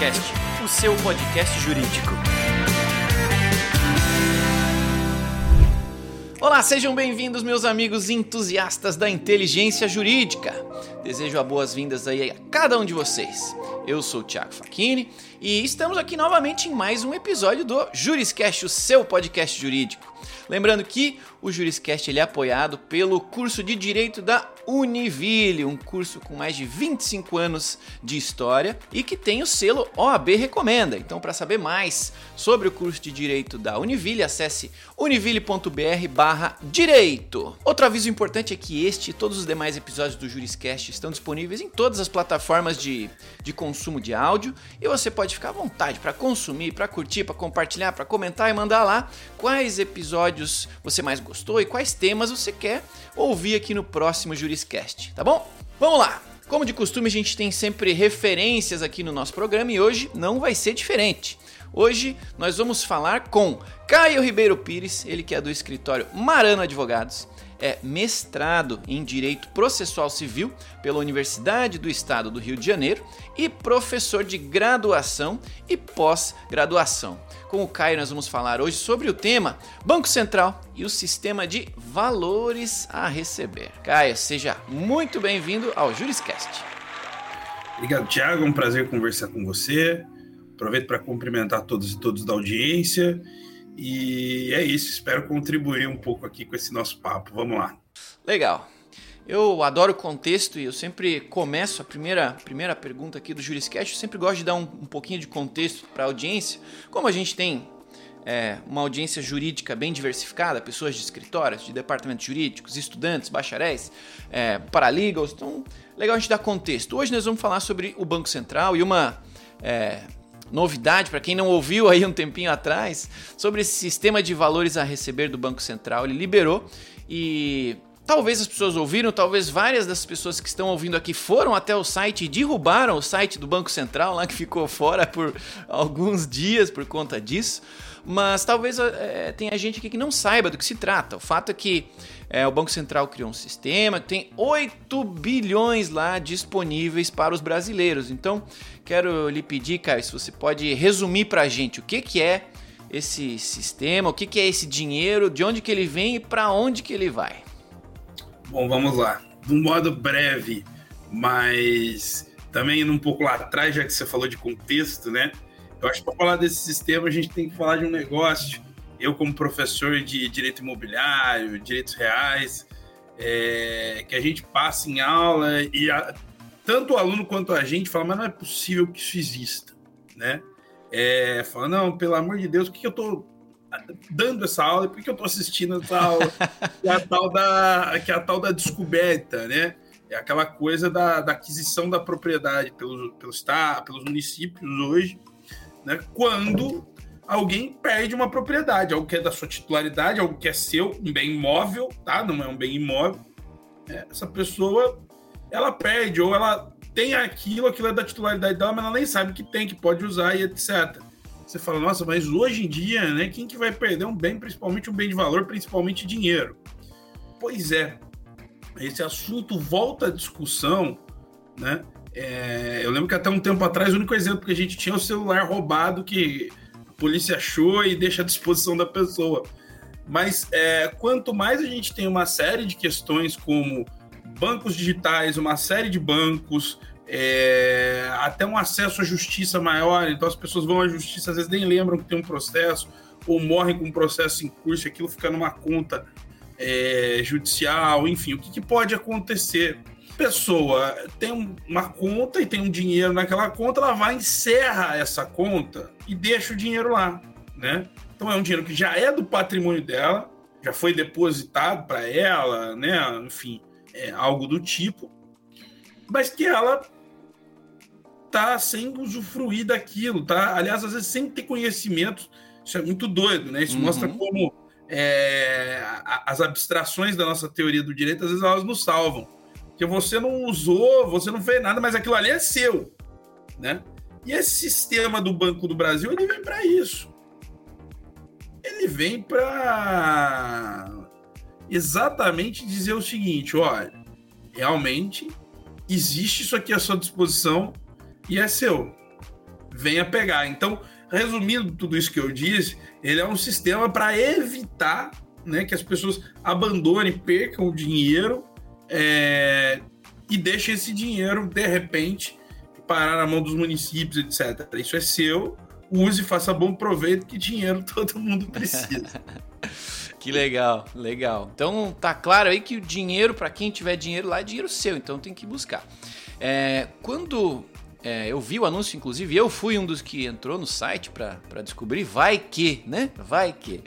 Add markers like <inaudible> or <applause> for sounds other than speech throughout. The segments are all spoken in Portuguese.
Juriscast, o seu podcast jurídico. Olá, sejam bem-vindos, meus amigos entusiastas da inteligência jurídica. Desejo as boas-vindas aí a cada um de vocês. Eu sou o Thiago Facchini e estamos aqui novamente em mais um episódio do Juriscast, o seu podcast jurídico. Lembrando que o Juriscast ele é apoiado pelo curso de Direito da Univille, um curso com mais de 25 anos de história e que tem o selo OAB Recomenda. Então, para saber mais sobre o curso de Direito da Univille, acesse univille.br/direito. Outro aviso importante é que este e todos os demais episódios do Juriscast estão disponíveis em todas as plataformas de, de consumo de áudio e você pode ficar à vontade para consumir, para curtir, para compartilhar, para comentar e mandar lá quais episódios você mais gostou e quais temas você quer ouvir aqui no próximo Juriscast, tá bom? Vamos lá! Como de costume, a gente tem sempre referências aqui no nosso programa e hoje não vai ser diferente. Hoje nós vamos falar com Caio Ribeiro Pires, ele que é do escritório Marano Advogados, é mestrado em Direito Processual Civil pela Universidade do Estado do Rio de Janeiro e professor de graduação e pós-graduação. Com o Caio, nós vamos falar hoje sobre o tema Banco Central e o sistema de valores a receber. Caio, seja muito bem-vindo ao Juriscast. Obrigado, Thiago. É um prazer conversar com você. Aproveito para cumprimentar todos e todos da audiência. E é isso, espero contribuir um pouco aqui com esse nosso papo. Vamos lá. Legal. Eu adoro contexto e eu sempre começo a primeira, primeira pergunta aqui do Juriscast. Eu sempre gosto de dar um, um pouquinho de contexto para a audiência. Como a gente tem é, uma audiência jurídica bem diversificada, pessoas de escritórios, de departamentos jurídicos, estudantes, bacharéis, é, paralegals, então legal a gente dar contexto. Hoje nós vamos falar sobre o Banco Central e uma é, novidade para quem não ouviu aí um tempinho atrás sobre esse sistema de valores a receber do Banco Central. Ele liberou e Talvez as pessoas ouviram, talvez várias das pessoas que estão ouvindo aqui foram até o site e derrubaram o site do Banco Central, lá que ficou fora por alguns dias por conta disso. Mas talvez é, tenha gente aqui que não saiba do que se trata. O fato é que é, o Banco Central criou um sistema que tem 8 bilhões lá disponíveis para os brasileiros. Então, quero lhe pedir, Caio, se você pode resumir para a gente o que, que é esse sistema, o que, que é esse dinheiro, de onde que ele vem e para onde que ele vai. Bom, vamos lá. De um modo breve, mas também indo um pouco lá atrás, já que você falou de contexto, né? Eu acho que para falar desse sistema a gente tem que falar de um negócio. Eu, como professor de direito imobiliário, direitos reais, é, que a gente passa em aula e a, tanto o aluno quanto a gente fala, mas não é possível que isso exista, né? É, fala, não, pelo amor de Deus, o que, que eu estou dando essa aula e por que eu estou assistindo essa aula, que é a tal da, que é a tal da descoberta, né? É aquela coisa da, da aquisição da propriedade pelos, pelos, estado, pelos municípios hoje, né? Quando alguém perde uma propriedade, algo que é da sua titularidade, algo que é seu, um bem imóvel, tá? Não é um bem imóvel. É, essa pessoa, ela perde ou ela tem aquilo, aquilo é da titularidade dela, mas ela nem sabe que tem, que pode usar e etc. Você fala, nossa, mas hoje em dia, né, quem que vai perder um bem, principalmente um bem de valor, principalmente dinheiro? Pois é, esse assunto volta à discussão, né? É, eu lembro que até um tempo atrás o único exemplo que a gente tinha é o celular roubado que a polícia achou e deixa à disposição da pessoa. Mas é, quanto mais a gente tem uma série de questões como bancos digitais, uma série de bancos, é, até um acesso à justiça maior, então as pessoas vão à justiça, às vezes nem lembram que tem um processo, ou morrem com um processo em curso, aquilo fica numa conta é, judicial, enfim, o que, que, pode acontecer? Pessoa tem uma conta e tem um dinheiro naquela conta, ela vai encerra essa conta e deixa o dinheiro lá, né? Então é um dinheiro que já é do patrimônio dela, já foi depositado para ela, né? Enfim, é algo do tipo, mas que ela tá sem usufruir daquilo, tá? Aliás, às vezes sem ter conhecimento, isso é muito doido, né? Isso uhum. mostra como é, as abstrações da nossa teoria do direito, às vezes elas nos salvam. Porque você não usou, você não fez nada, mas aquilo ali é seu, né? E esse sistema do Banco do Brasil, ele vem para isso. Ele vem para exatamente dizer o seguinte, olha, realmente existe isso aqui à sua disposição, e é seu. venha pegar. Então, resumindo tudo isso que eu disse, ele é um sistema para evitar né, que as pessoas abandonem, percam o dinheiro é, e deixem esse dinheiro, de repente, parar na mão dos municípios, etc. Isso é seu, use, faça bom proveito, que dinheiro <laughs> todo mundo precisa. <laughs> que legal, legal. Então tá claro aí que o dinheiro, para quem tiver dinheiro lá, é dinheiro seu, então tem que buscar. É, quando é, eu vi o anúncio, inclusive, eu fui um dos que entrou no site para descobrir, vai que, né? Vai que.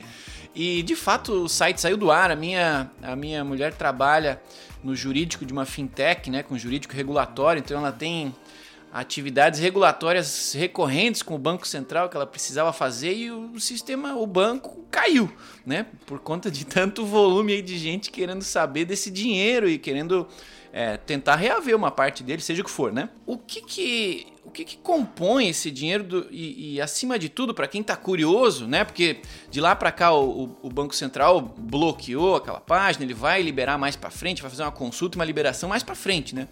E de fato o site saiu do ar. A minha, a minha mulher trabalha no jurídico de uma fintech, né? Com jurídico regulatório, então ela tem atividades regulatórias recorrentes com o Banco Central que ela precisava fazer e o sistema, o banco caiu, né? Por conta de tanto volume de gente querendo saber desse dinheiro e querendo é, tentar reaver uma parte dele, seja o que for, né? O que que, o que, que compõe esse dinheiro do, e, e, acima de tudo, para quem está curioso, né? Porque de lá para cá o, o, Banco Central bloqueou aquela página, ele vai liberar mais para frente, vai fazer uma consulta, uma liberação mais para frente, né?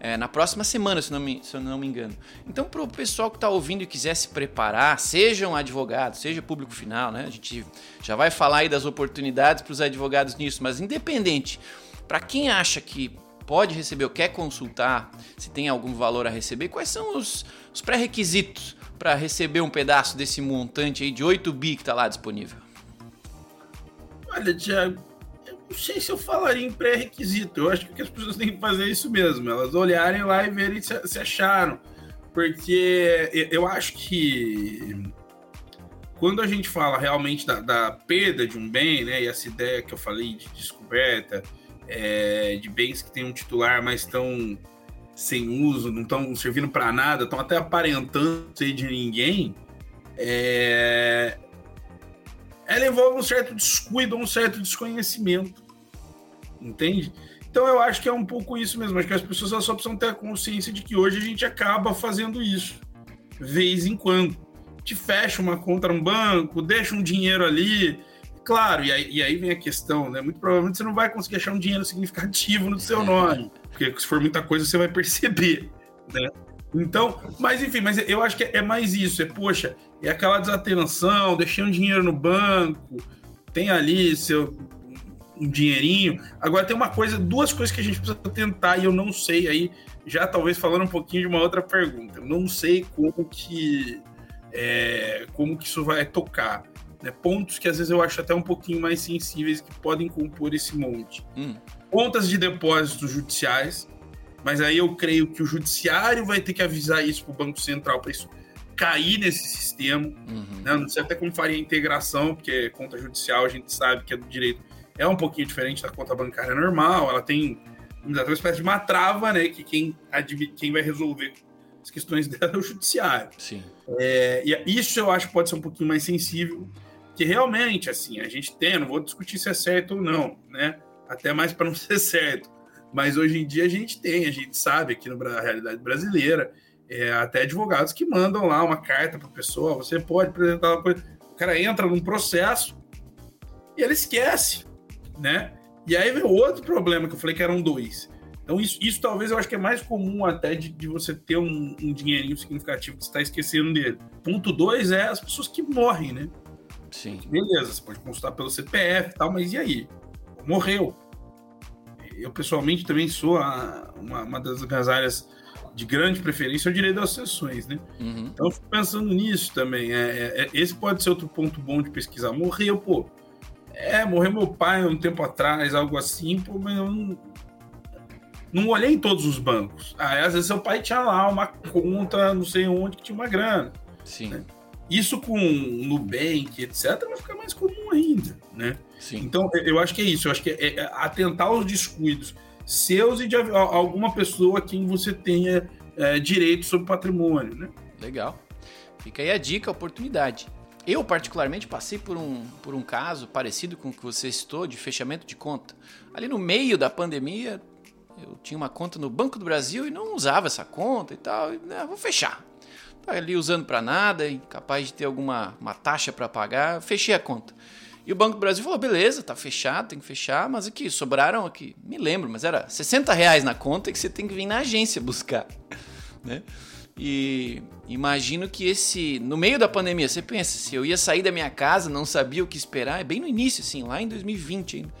É, na próxima semana, se não me, se eu não me engano. Então, para o pessoal que está ouvindo e quiser se preparar, seja um advogado, seja público final, né? A gente já vai falar aí das oportunidades para os advogados nisso, mas independente, para quem acha que pode receber ou quer consultar, se tem algum valor a receber, quais são os, os pré-requisitos para receber um pedaço desse montante aí de 8 bi que está lá disponível? Olha, Tiago, eu não sei se eu falaria em pré-requisito. Eu acho que as pessoas têm que fazer é isso mesmo. Elas olharem lá e verem se, se acharam. Porque eu acho que quando a gente fala realmente da, da, perda de um bem, né, e essa ideia que eu falei de descoberta, é, de bens que têm um titular, mas estão sem uso, não estão servindo para nada, estão até aparentando ser de ninguém, é... ela envolve um certo descuido, um certo desconhecimento. Entende? Então eu acho que é um pouco isso mesmo. Acho que as pessoas só precisam ter a consciência de que hoje a gente acaba fazendo isso, vez em quando. Te fecha uma conta no banco, deixa um dinheiro ali, Claro, e aí, e aí, vem a questão, né? Muito provavelmente você não vai conseguir achar um dinheiro significativo no seu nome, porque se for muita coisa você vai perceber, né? Então, mas enfim, mas eu acho que é mais isso, é, poxa, é aquela desatenção, deixei um dinheiro no banco, tem ali seu um dinheirinho. Agora tem uma coisa, duas coisas que a gente precisa tentar e eu não sei aí, já talvez falando um pouquinho de uma outra pergunta. Eu não sei como que é, como que isso vai tocar né, pontos que às vezes eu acho até um pouquinho mais sensíveis que podem compor esse monte. Hum. Contas de depósitos judiciais, mas aí eu creio que o judiciário vai ter que avisar isso para o Banco Central para isso cair nesse sistema. Uhum. Né? Não sei até como faria a integração, porque conta judicial a gente sabe que é do direito é um pouquinho diferente da conta bancária normal, ela tem uma espécie de uma trava, né? Que quem, quem vai resolver as questões <laughs> dela é o judiciário. Sim. É, e isso eu acho que pode ser um pouquinho mais sensível que realmente, assim, a gente tem, não vou discutir se é certo ou não, né? Até mais para não <laughs> ser certo. Mas hoje em dia a gente tem, a gente sabe aqui na realidade brasileira, é, até advogados que mandam lá uma carta para a pessoa, você pode apresentar uma coisa. O cara entra num processo e ele esquece, né? E aí vem outro problema que eu falei que eram dois. Então, isso, isso talvez eu acho que é mais comum até de, de você ter um, um dinheirinho significativo que você está esquecendo dele. Ponto dois é as pessoas que morrem, né? Sim. Beleza, você pode consultar pelo CPF e tal, mas e aí? Morreu. Eu, pessoalmente, também sou a, uma, uma, das minhas áreas de grande preferência é o direito das sessões, né? Uhum. Então, eu fico pensando nisso também. É, é, é, esse pode ser outro ponto bom de pesquisar. Morreu, pô. É, morreu meu pai um tempo atrás, algo assim, pô, mas eu não, não olhei em todos os bancos. Aí, às vezes, seu pai tinha lá uma conta, não sei onde, que tinha uma grana. Sim. Né? Isso com Nubank, etc., vai ficar mais comum ainda, né? Sim. Então, eu acho que é isso. Eu acho que é, é atentar aos descuidos seus e de alguma pessoa a quem você tenha é, direito sobre patrimônio, né? Legal. Fica aí a dica, a oportunidade. Eu, particularmente, passei por um, por um caso parecido com o que você citou, de fechamento de conta. Ali no meio da pandemia, eu tinha uma conta no Banco do Brasil e não usava essa conta e tal. E, né, vou fechar tá ali usando para nada, incapaz de ter alguma uma taxa para pagar, fechei a conta. E o Banco do Brasil falou: beleza, tá fechado, tem que fechar, mas aqui, sobraram aqui, me lembro, mas era 60 reais na conta que você tem que vir na agência buscar. <laughs> Né? E imagino que esse. No meio da pandemia, você pensa, se eu ia sair da minha casa, não sabia o que esperar, é bem no início, assim, lá em 2020 ainda.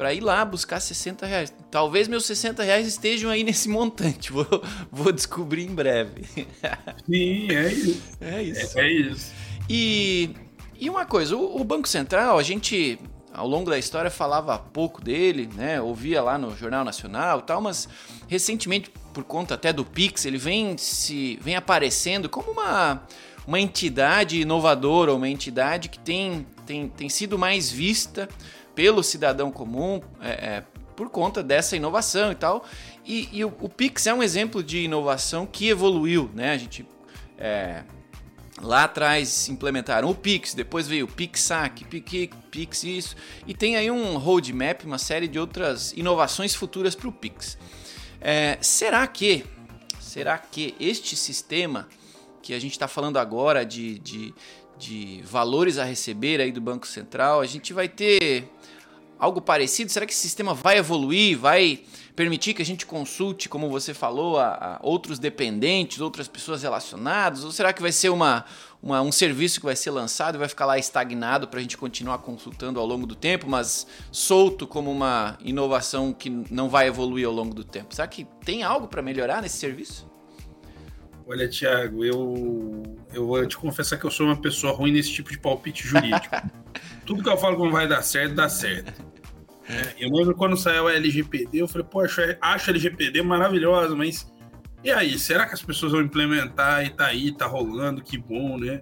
Pra ir lá buscar 60 reais. Talvez meus 60 reais estejam aí nesse montante. <laughs> Vou, vou descobrir em breve. <laughs> Sim, é isso. É isso. É, é isso. E, e uma coisa, o, o Banco Central, a gente ao longo da história falava pouco dele, né? Ouvia lá no Jornal Nacional e tal, mas recentemente, por conta até do Pix, ele vem se vem aparecendo como uma, uma entidade inovadora, uma entidade que tem, tem, tem sido mais vista pelo cidadão comum é, é, por conta dessa inovação e tal. E, e o, o, Pix é um exemplo de inovação que evoluiu, né? A gente é, Lá atrás implementaram o Pix, depois veio o PixSac, Pix, Pix isso, e tem aí um roadmap, uma série de outras inovações futuras para o Pix. É, será que, será que este sistema que a gente está falando agora de, de, de valores a receber aí do Banco Central, a gente vai ter algo parecido? Será que esse sistema vai evoluir, vai permitir que a gente consulte, como você falou, a, a outros dependentes, outras pessoas relacionadas? Ou será que vai ser uma, uma, um serviço que vai ser lançado e vai ficar lá estagnado para a gente continuar consultando ao longo do tempo, mas solto como uma inovação que não vai evoluir ao longo do tempo? Será que tem algo para melhorar nesse serviço? Olha, Tiago, eu, eu vou te confessar que eu sou uma pessoa ruim nesse tipo de palpite jurídico. <laughs> Tudo que eu falo que não vai dar certo, dá certo. É, eu lembro quando saiu a LGPD, eu falei, poxa, acho a LGPD maravilhosa, mas e aí, será que as pessoas vão implementar e tá aí, tá rolando, que bom, né?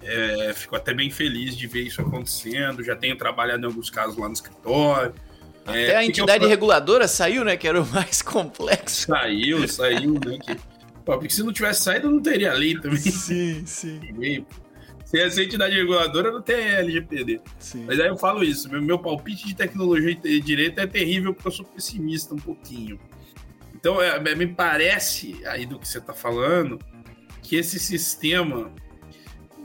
É, fico até bem feliz de ver isso acontecendo, já tenho trabalhado em alguns casos lá no escritório. Até é, a entidade eu... reguladora saiu, né? Que era o mais <laughs> complexo. Saiu, saiu, né? Que... porque se não tivesse saído, não teria lei também. Sim, sim. <laughs> Se essa entidade reguladora, não tem LGPD. Sim. Mas aí eu falo isso, meu, meu palpite de tecnologia e direito é terrível porque eu sou pessimista um pouquinho. Então, é, me parece, aí do que você está falando, que esse sistema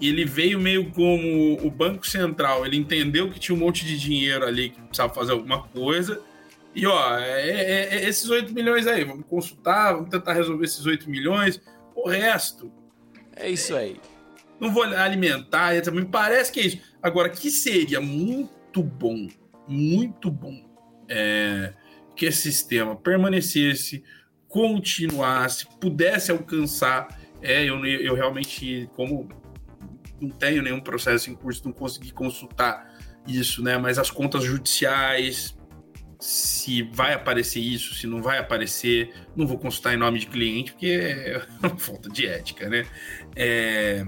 ele veio meio como o Banco Central. Ele entendeu que tinha um monte de dinheiro ali que precisava fazer alguma coisa. E, ó, é, é, é esses 8 milhões aí, vamos consultar, vamos tentar resolver esses 8 milhões. O resto. É isso aí. Não vou alimentar, me parece que é isso. Agora, que seria muito bom, muito bom, é, que esse sistema permanecesse, continuasse, pudesse alcançar. É, eu, eu realmente, como não tenho nenhum processo em curso, não consegui consultar isso, né? Mas as contas judiciais, se vai aparecer isso, se não vai aparecer, não vou consultar em nome de cliente, porque é <laughs> uma falta de ética, né? É,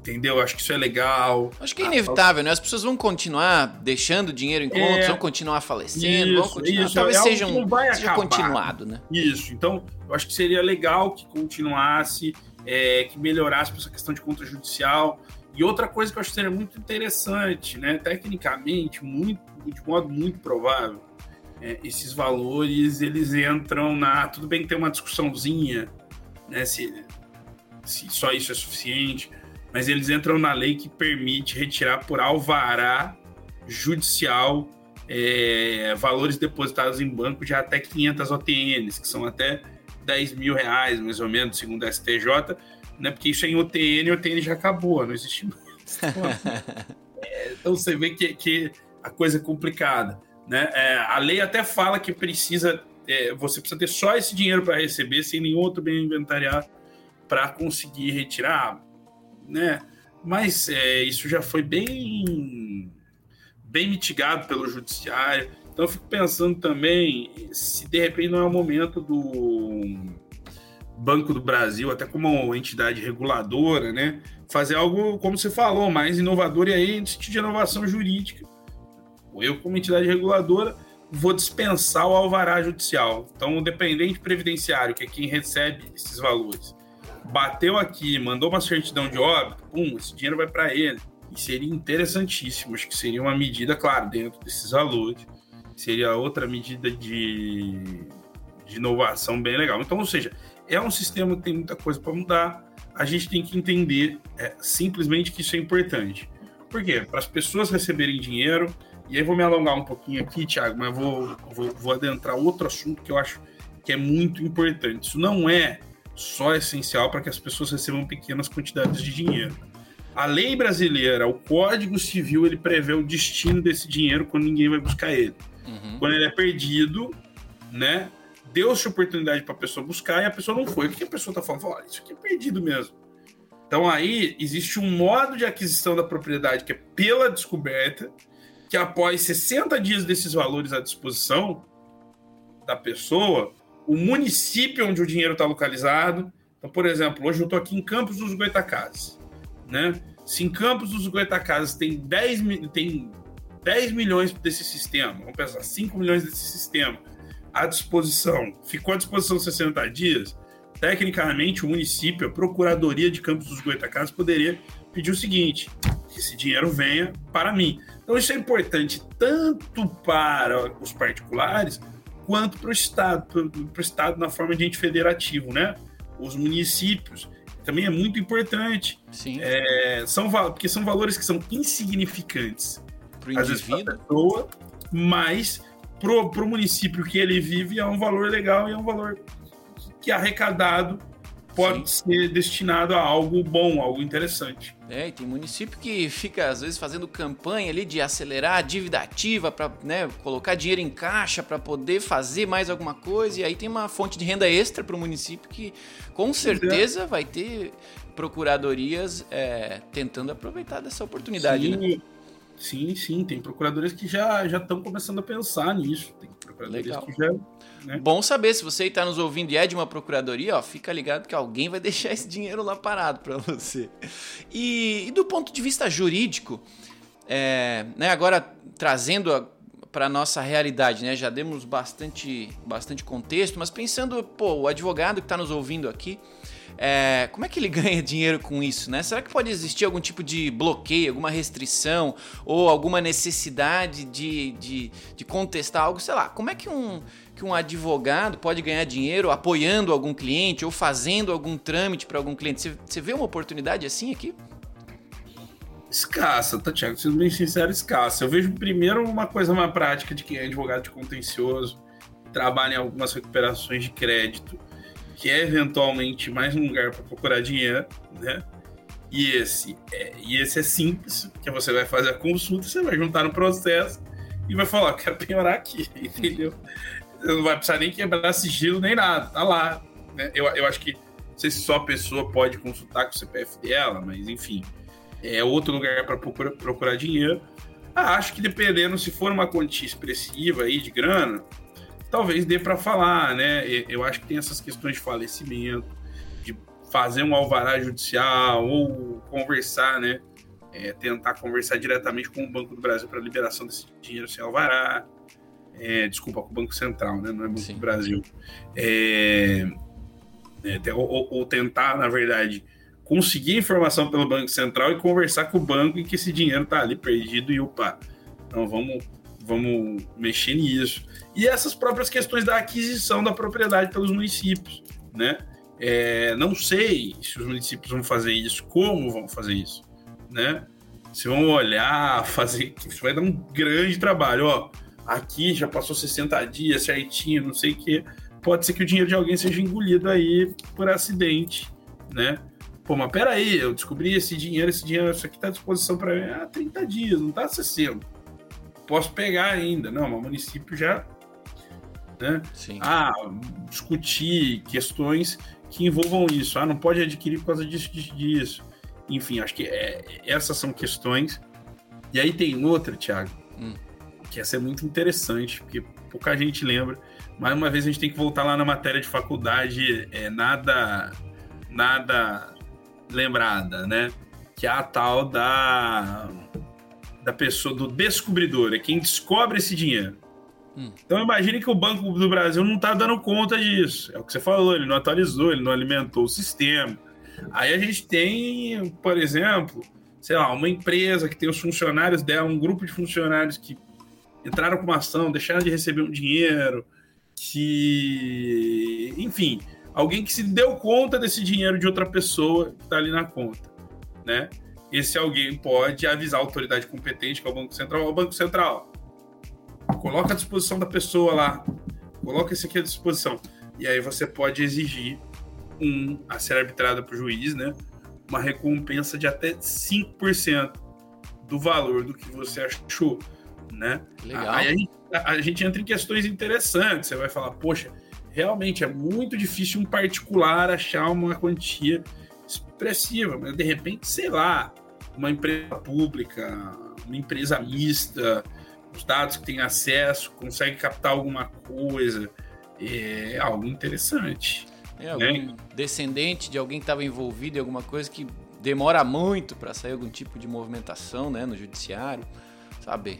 entendeu? Acho que isso é legal. Acho que é inevitável, né? As pessoas vão continuar deixando dinheiro em contas, é, vão continuar falecendo, isso, vão continuar. Isso, Talvez é seja, um, seja continuado, né? Isso. Então, eu acho que seria legal que continuasse, é, que melhorasse essa questão de conta judicial. E outra coisa que eu acho que seria muito interessante, né? Tecnicamente, muito, de modo muito provável, é, esses valores eles entram na. Tudo bem que tem uma discussãozinha, né? Se, se só isso é suficiente mas eles entram na lei que permite retirar por alvará judicial é, valores depositados em banco de até 500 OTNs, que são até 10 mil reais, mais ou menos, segundo a STJ, né? porque isso é em OTN, OTN já acabou, não existe mais. é, <laughs> então você vê que, que a coisa é complicada. Né? É, a lei até fala que precisa, é, você precisa ter só esse dinheiro para receber, sem nenhum outro bem inventariado, para conseguir retirar né? Mas é, isso já foi bem, bem mitigado pelo judiciário. Então eu fico pensando também se de repente não é o momento do Banco do Brasil, até como entidade reguladora, né? Fazer algo, como você falou, mais inovador e aí no sentido de inovação jurídica. Eu, como entidade reguladora, vou dispensar o alvará judicial. Então, o dependente previdenciário, que é quem recebe esses valores, bateu aqui, mandou uma certidão de óbito, pum, esse dinheiro vai para ele. E seria interessantíssimo, acho que seria uma medida, claro, dentro desses valores, seria outra medida de, de inovação bem legal. Então, ou seja, é um sistema que tem muita coisa para mudar, a gente tem que entender é, simplesmente que isso é importante. Por quê? Para as pessoas receberem dinheiro, e aí vou me alongar um pouquinho aqui, Thiago, mas vou, vou, vou adentrar outro assunto que eu acho que é muito importante. Isso não é só essencial para que as pessoas recebam pequenas quantidades de dinheiro. A lei brasileira, o Código Civil, ele prevê o destino desse dinheiro quando ninguém vai buscar ele. Uhum. Quando ele é perdido, né? Deu-se oportunidade para a pessoa buscar e a pessoa não foi. O que a pessoa está falando? Fala, isso aqui é perdido mesmo. Então aí existe um modo de aquisição da propriedade que é pela descoberta, que após 60 dias desses valores à disposição da pessoa, o município onde o dinheiro está localizado. Então, por exemplo, hoje eu estou aqui em Campos dos Goitacazes. Né? Se em Campos dos Goitacazes tem 10, tem 10 milhões desse sistema, vamos pensar, 5 milhões desse sistema à disposição, ficou à disposição 60 dias, tecnicamente o município, a Procuradoria de Campos dos Goitacazes poderia pedir o seguinte, que esse dinheiro venha para mim. Então isso é importante tanto para os particulares quanto para o Estado, para o Estado na forma de ente federativo, né? Os municípios também é muito importante. Sim. É, são, porque são valores que são insignificantes. Para o indivíduo. Pessoa, mas para o município que ele vive é um valor legal e é um valor que arrecadado pode Sim. ser destinado a algo bom, algo interessante. É, e tem município que fica, às vezes, fazendo campanha ali de acelerar a dívida ativa para né, colocar dinheiro em caixa para poder fazer mais alguma coisa. E aí tem uma fonte de renda extra para o município que, com certeza, vai ter procuradorias é, tentando aproveitar dessa oportunidade. Sim, né? Sim, sim. Tem procuradorias que já estão começando a pensar nisso. Tem procuradorias Legal. que já né? Bom saber, se você está nos ouvindo e é de uma procuradoria, ó, fica ligado que alguém vai <laughs> deixar esse dinheiro lá parado para você. E, e, do ponto de vista jurídico, é, né, agora trazendo para a nossa realidade, né, já demos bastante, bastante contexto, mas pensando, pô, o advogado que está nos ouvindo aqui, é, como é que ele <laughs> ganha dinheiro com isso, né? Será que pode existir algum tipo de bloqueio, alguma restrição ou alguma necessidade de, de, de contestar algo? Sei lá, como é que um, que um advogado pode ganhar dinheiro apoiando algum cliente ou fazendo algum trâmite para algum cliente? Você, vê uma oportunidade assim aqui? Escassa, tá, Tiago? Sendo bem sincero, escassa. Eu vejo primeiro uma coisa mais prática de quem é advogado de contencioso, trabalha em algumas recuperações de crédito que é eventualmente mais um lugar para procurar dinheiro, né? E esse, é, e esse é simples, que você vai fazer a consulta, você vai juntar no processo e vai falar, quero penhorar aqui, <laughs> entendeu? Você não vai precisar nem quebrar sigilo nem nada, tá lá. Né? Eu, eu acho que, não sei se só a pessoa pode consultar com o CPF dela, mas enfim, é outro lugar para procurar, procurar dinheiro. Ah, acho que dependendo, se for uma quantia expressiva aí de grana, talvez dê para falar, né? Eu acho que tem essas questões de falecimento, de fazer um alvará judicial ou conversar, né? É, tentar conversar diretamente com o Banco do Brasil para liberação desse dinheiro sem alvará. É, desculpa, com o Banco Central, né? Não é Banco Sim. do Brasil. É, é ou, ou, tentar, na verdade, conseguir informação pelo Banco Central e conversar com o banco em que esse dinheiro está ali perdido e opa, então vamos, vamos mexer nisso e essas próprias questões da aquisição da propriedade pelos municípios, né? É, não sei se os municípios vão fazer isso, como vão fazer isso, né? Se vão olhar, fazer, isso vai dar um grande trabalho, ó. Aqui já passou 60 dias certinho, não sei o quê. Pode ser que o dinheiro de alguém seja engolido aí por acidente, né? Pô, mas peraí, eu descobri esse dinheiro, esse dinheiro, isso aqui está à disposição para mim há 30 dias, não está 60. Posso pegar ainda. Não, mas o município já né? Sim. Ah, discutir questões que envolvam isso. Ah, não pode adquirir por causa disso, disso, disso. Enfim, acho que é, essas são questões. E aí tem outra, Thiago, hum. que essa é muito interessante, porque pouca gente lembra. Mais uma vez a gente tem que voltar lá na matéria de faculdade, é nada, nada lembrada, né? Que é a tal da da pessoa do descobridor, é quem descobre esse dinheiro. Hum. Então imagine que o Banco do Brasil não está dando conta disso. É o que você falou, ele não atualizou, ele não alimentou o sistema. Aí a gente tem, por exemplo, sei lá, uma empresa que tem os funcionários dela, um grupo de funcionários que entraram com uma ação, deixaram de receber um dinheiro, que. Enfim, alguém que se deu conta desse dinheiro de outra pessoa que está ali na conta, né? Esse alguém pode avisar a autoridade competente, que é o Banco Central, o Banco Central Coloca à disposição da pessoa lá. Coloca esse aqui à disposição. E aí você pode exigir um a ser arbitrada por juiz, né? Uma recompensa de até 5% do valor do que você achou, né? Legal. Aí a gente, a, a gente entra em questões interessantes. Você vai falar, poxa, realmente é muito difícil um particular achar uma quantia expressiva, mas de repente, sei lá, uma empresa pública, uma empresa mista, os dados que tem acesso, consegue captar alguma coisa, é algo interessante. É, algum né? descendente de alguém que estava envolvido em alguma coisa que demora muito para sair algum tipo de movimentação né, no judiciário, saber.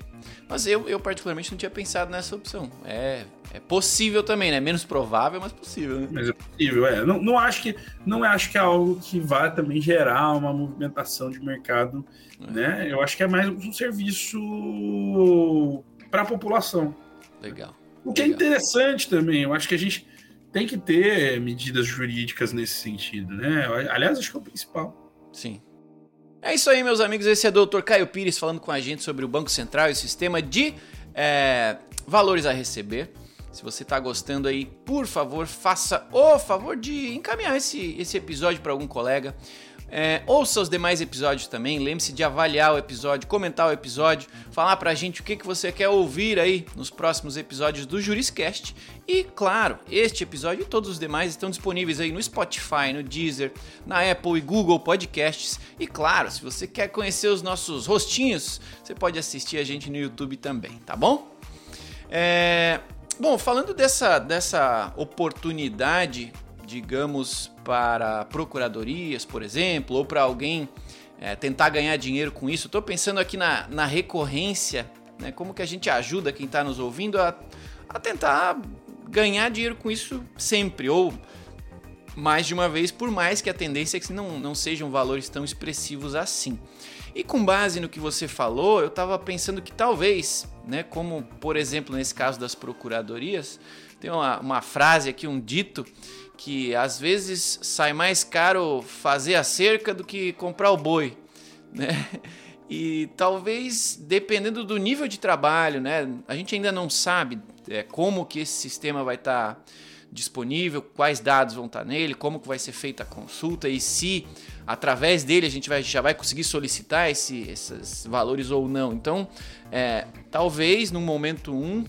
Mas eu, eu particularmente não tinha pensado nessa opção. É, é possível também, né? Menos provável, mas possível. Né? Mas é possível, é. Não, não, acho que, não acho que é algo que vá também gerar uma movimentação de mercado, é. né? Eu acho que é mais um serviço para a população. Legal. O que é Legal. é interessante também, eu acho que a gente tem que ter medidas jurídicas nesse sentido, né? Aliás, acho que é o principal. Sim. É isso aí, meus amigos. Esse é o Dr. Caio Pires falando com a gente sobre o Banco Central e o sistema de é, valores a receber. Se você está gostando aí, por favor, faça o favor de encaminhar esse, esse episódio para algum colega. É, ouça os demais episódios também. Lembre-se de avaliar o episódio, comentar o episódio, falar pra gente o que, que você quer ouvir aí nos próximos episódios do Juriscast. E, claro, este episódio e todos os demais estão disponíveis aí no Spotify, no Deezer, na Apple e Google Podcasts. E, claro, se você quer conhecer os nossos rostinhos, você pode assistir a gente no YouTube também, tá bom? É... Bom, falando dessa, dessa oportunidade digamos, para procuradorias, por exemplo, ou para alguém é, tentar ganhar dinheiro com isso. Estou pensando aqui na, na recorrência, né? como que a gente ajuda quem está nos ouvindo a, a tentar ganhar dinheiro com isso sempre, ou mais de uma vez, por mais que a tendência é que não, não sejam valores tão expressivos assim. E com base no que você falou, eu estava pensando que talvez, né, como por exemplo nesse caso das procuradorias, tem uma, uma frase aqui, um dito, que às vezes sai mais caro fazer a cerca do que comprar o boi, né? <laughs> E talvez dependendo do nível de trabalho, né? A gente ainda não sabe é, como que esse sistema vai estar tá disponível, quais dados vão estar tá nele, como que vai ser feita a consulta e se através dele a gente vai, já vai conseguir solicitar esse, esses valores ou não. Então, é, talvez no momento 1 um,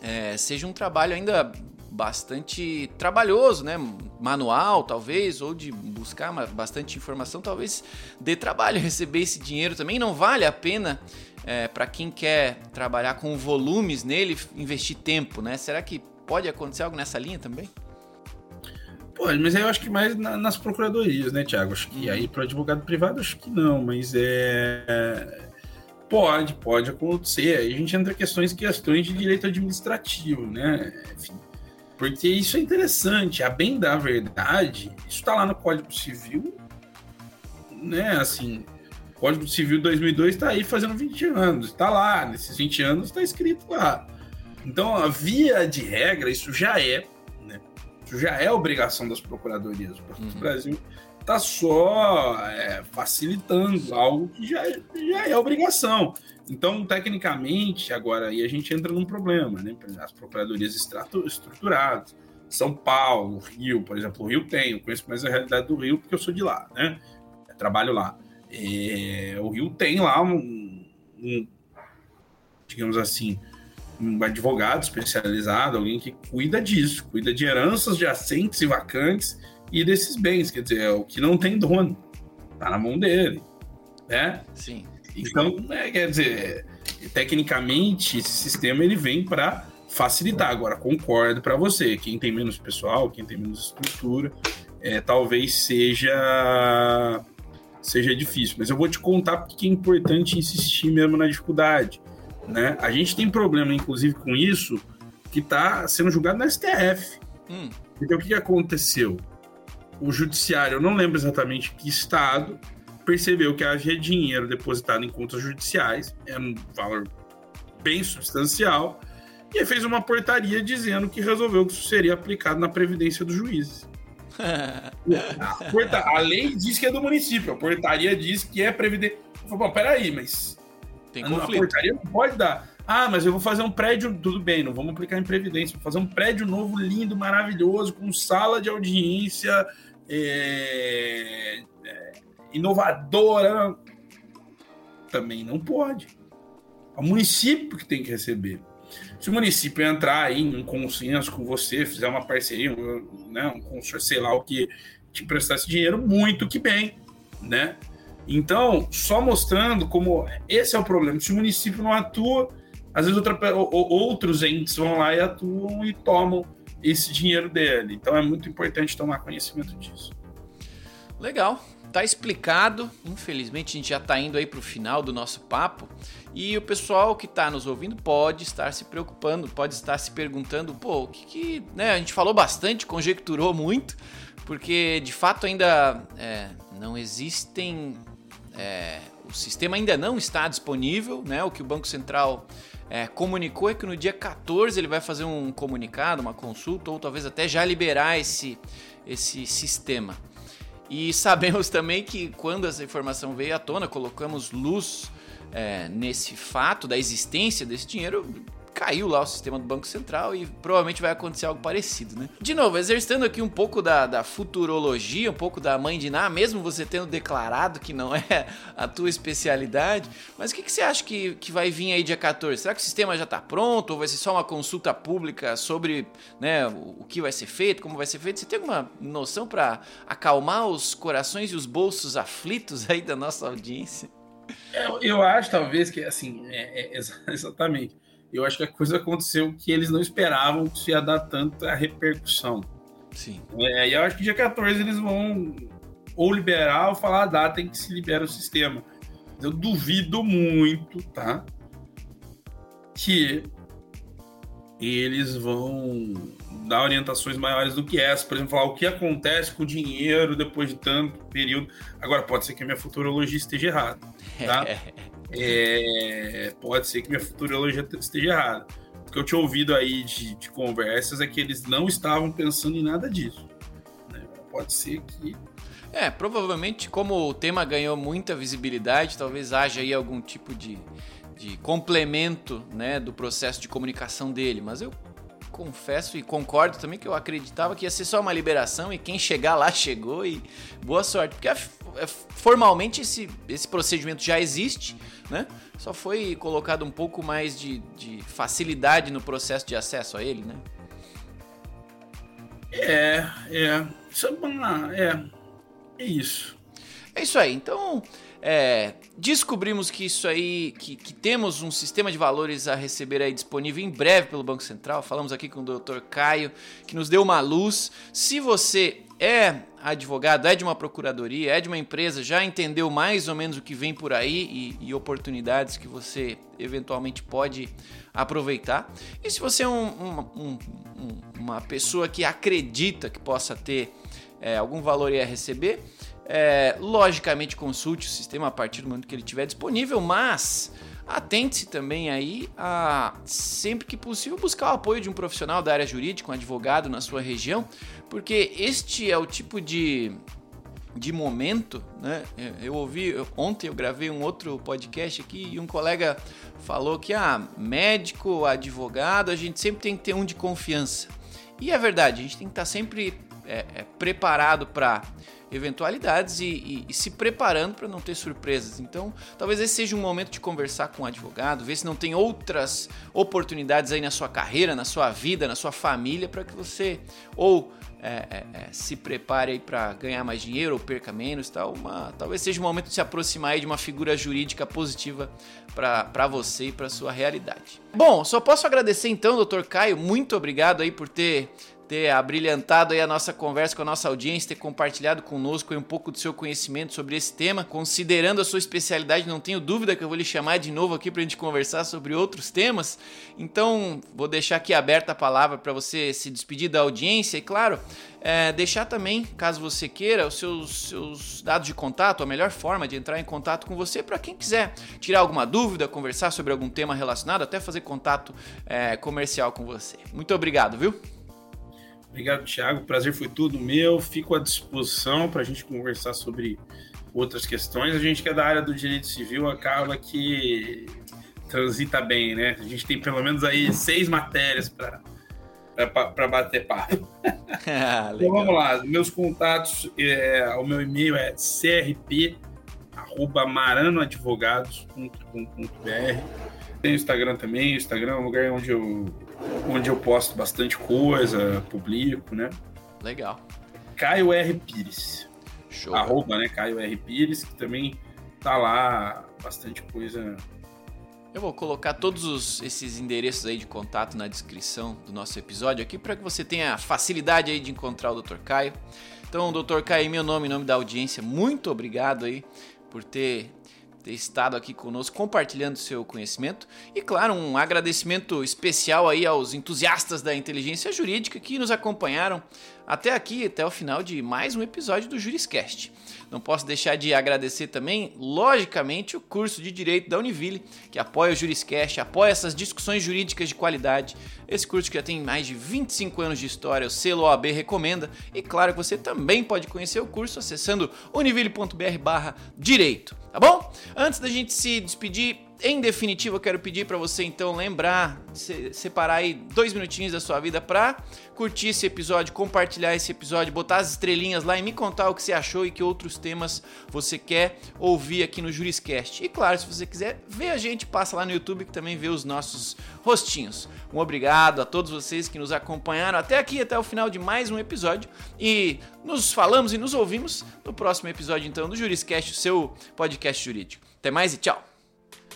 é, seja um trabalho ainda bastante trabalhoso, né? Manual, talvez, ou de buscar bastante informação, talvez dê trabalho receber esse dinheiro também. Não vale a pena é, para quem quer trabalhar com volumes nele investir tempo, né? Será que pode acontecer algo nessa linha também? Pode, mas eu acho que mais na, nas procuradorias, né, Tiago? Acho que aí para advogado privado acho que não, mas é pode, pode acontecer. Aí a gente entra em questões, questões de direito administrativo, né? Enfim, porque isso é interessante. A bem da verdade, isso está lá no Código Civil, né? Assim, Código Civil 2002 está aí fazendo 20 anos, está lá, nesses 20 anos está escrito lá. Então, a via de regra, isso já é, né? Isso já é obrigação das procuradorias. O uhum. Brasil está só é, facilitando algo que já, já é obrigação. Então, tecnicamente, agora aí a gente entra num problema, né? As procuradorias estruturadas, São Paulo, Rio, por exemplo, o Rio tem, eu conheço mais a realidade do Rio porque eu sou de lá, né? Eu trabalho lá. É, o Rio tem lá um, um, digamos assim, um advogado especializado, alguém que cuida disso, cuida de heranças de assentes e vacantes e desses bens, quer dizer, é o que não tem dono, tá na mão dele, né? Sim. Então, é, quer dizer, tecnicamente, esse sistema ele vem para facilitar. Agora, concordo para você, quem tem menos pessoal, quem tem menos estrutura, é, talvez seja seja difícil. Mas eu vou te contar porque é importante insistir mesmo na dificuldade. Né? A gente tem problema, inclusive, com isso, que está sendo julgado na STF. Hum. Então, o que aconteceu? O judiciário, eu não lembro exatamente que estado, percebeu que haja dinheiro depositado em contas judiciais, é um valor bem substancial, e fez uma portaria dizendo que resolveu que isso seria aplicado na previdência dos juízes. a, <laughs> porta... a, lei diz que é do município, a portaria diz que é previdência. Bom, peraí, mas Tem a portaria não pode dar. Ah, mas eu vou fazer um prédio, tudo bem, não vamos aplicar em previdência, vou fazer um prédio novo, lindo, maravilhoso, com sala de audiência é, é, inovadora. Também não pode. É o município que tem que receber. Se o município entrar em um consenso com você, fizer uma parceria, um, né, um consórcio, sei lá o que, te prestar esse dinheiro, muito que bem, né? Então, só mostrando como esse é o problema. Se o município não atua, às vezes outra, outros entes vão lá e atuam e tomam esse dinheiro dele. Então é muito importante tomar conhecimento disso. Legal. Tá explicado. Infelizmente a gente já está indo aí para o final do nosso papo e o pessoal que está nos ouvindo pode estar se preocupando, pode estar se perguntando, pô, o que, que né? A gente falou bastante, conjecturou muito, porque de fato ainda é, não existem, é, o sistema ainda não está disponível, né? O que o Banco Central é, comunicou é que no dia 14 ele vai fazer um comunicado, uma consulta, ou talvez até já liberar esse, esse sistema. E sabemos também que quando essa informação veio à tona, colocamos luz é, nesse fato da existência desse dinheiro, caiu lá o sistema do Banco Central e provavelmente vai acontecer algo parecido, né? De novo, exercitando aqui um pouco da, da futurologia, um pouco da mãe de Ná, mesmo você tendo declarado que não <laughs> é a tua especialidade, mas o que, que você acha que, que vai vir aí dia 14? Será que o sistema já está pronto ou vai ser só uma consulta pública sobre né, o, que vai ser feito, como vai ser feito? Você tem alguma noção para acalmar os corações e os bolsos aflitos aí da nossa audiência? Eu, eu acho, talvez, que assim, é, é, <laughs> exatamente eu acho que a coisa aconteceu que eles não esperavam que isso ia dar tanta repercussão. Sim. É, e eu acho que dia 14 eles vão ou liberar ou falar a data em que se libera o sistema. Eu duvido muito, tá? Que eles vão dar orientações maiores do que essa. Por exemplo, falar o que acontece com o dinheiro depois de tanto período. Agora, pode ser que a minha futurologia esteja errada, tá? <laughs> é, pode ser que minha futurologia esteja errada. O que eu tinha ouvido aí de, de, conversas é que eles não estavam pensando em nada disso. Né? Pode ser que. É, provavelmente, como o tema ganhou muita visibilidade, talvez haja aí algum tipo de, de complemento né, do processo de comunicação dele. Mas eu confesso e concordo também que eu acreditava que ia ser só uma liberação e quem chegar lá chegou e boa sorte. Porque formalmente esse, esse procedimento já existe, né? Só foi colocado um pouco mais de, de facilidade no processo de acesso a ele, né? É, é. É, é, é isso. É isso aí. Então, é, descobrimos que isso aí, que, que, temos um sistema de valores a receber aí disponível em breve pelo Banco Central. Falamos aqui com o Dr. Caio, que nos deu uma luz. Se você é advogado, é de uma procuradoria, é de uma empresa, já entendeu mais ou menos o que vem por aí e, e oportunidades que você eventualmente pode aproveitar. E se você é um, um, um, uma pessoa que acredita que possa ter é, algum valor a receber, é, logicamente consulte o sistema a partir do momento que ele estiver disponível, mas atente-se também aí a sempre que possível buscar o apoio de um profissional da área jurídica, um advogado na sua região, porque este é o tipo de de momento, né? Eu ouvi ontem eu gravei um outro podcast aqui e um colega falou que ah, médico, advogado, a gente sempre tem que ter um de confiança. E é verdade, a gente tem que estar sempre é, é, preparado para eventualidades e, e, e se preparando para não ter surpresas. Então, talvez esse seja um momento de conversar com um advogado, ver se não tem outras oportunidades aí na sua carreira, na sua vida, na sua família, para que você ou é, é, é, se prepare aí para ganhar mais dinheiro ou perca menos, tal. Uma, talvez seja o momento de se aproximar aí de uma figura jurídica positiva para você e para sua realidade. Bom, só posso agradecer então, Dr. Caio, muito obrigado aí por ter ter abrilhantado aí a nossa conversa com a nossa audiência, ter compartilhado conosco um pouco do seu conhecimento sobre esse tema. Considerando a sua especialidade, não tenho dúvida que eu vou lhe chamar de novo aqui para a gente conversar sobre outros temas. Então, vou deixar aqui aberta a palavra para você se despedir da audiência e, claro, é, deixar também, caso você queira, os seus, seus dados de contato, a melhor forma de entrar em contato com você para quem quiser tirar alguma dúvida, conversar sobre algum tema relacionado, até fazer contato é, comercial com você. Muito obrigado, viu? Obrigado, Thiago. O prazer foi tudo meu. Fico à disposição para a gente conversar sobre outras questões. A gente que é da área do direito civil acaba que transita bem, né? A gente tem pelo menos aí seis matérias para para bater papo. ah, <laughs> então vamos lá, meus contatos, é, o meu e-mail é crp@maranoadvogados.com.br. Tem o Instagram também, o Instagram é um lugar onde eu onde eu posto bastante coisa, publico, né? Legal. Caio R Pires. Show. Arroba, né? Caio R Pires, que também tá lá bastante coisa eu vou colocar todos os, esses endereços aí de contato na descrição do nosso episódio aqui para que você tenha facilidade aí de encontrar o Dr. Caio. Então, Dr. Caio, meu nome, em nome da audiência, muito obrigado aí por ter ter estado aqui conosco compartilhando seu conhecimento e claro um agradecimento especial aí aos entusiastas da inteligência jurídica que nos acompanharam até aqui até o final de mais um episódio do Juriscast. Não posso deixar de agradecer também, logicamente, o curso de Direito da Univille, que apoia o Juriscast, apoia essas discussões jurídicas de qualidade. Esse curso que já tem mais de 25 anos de história, o selo OAB recomenda. E claro que você também pode conhecer o curso acessando univille.br/direito, tá bom? Antes da gente se despedir, em definitivo, eu quero pedir para você então lembrar, separar aí dois minutinhos da sua vida para curtir esse episódio, compartilhar esse episódio, botar as estrelinhas lá e me contar o que você achou e que outros temas você quer ouvir aqui no Juriscast. E claro, se você quiser ver a gente, passa lá no YouTube que também vê os nossos rostinhos. Um obrigado a todos vocês que nos acompanharam até aqui, até o final de mais um episódio e nos falamos e nos ouvimos no próximo episódio então do Juriscast, o seu podcast jurídico. Até mais e tchau!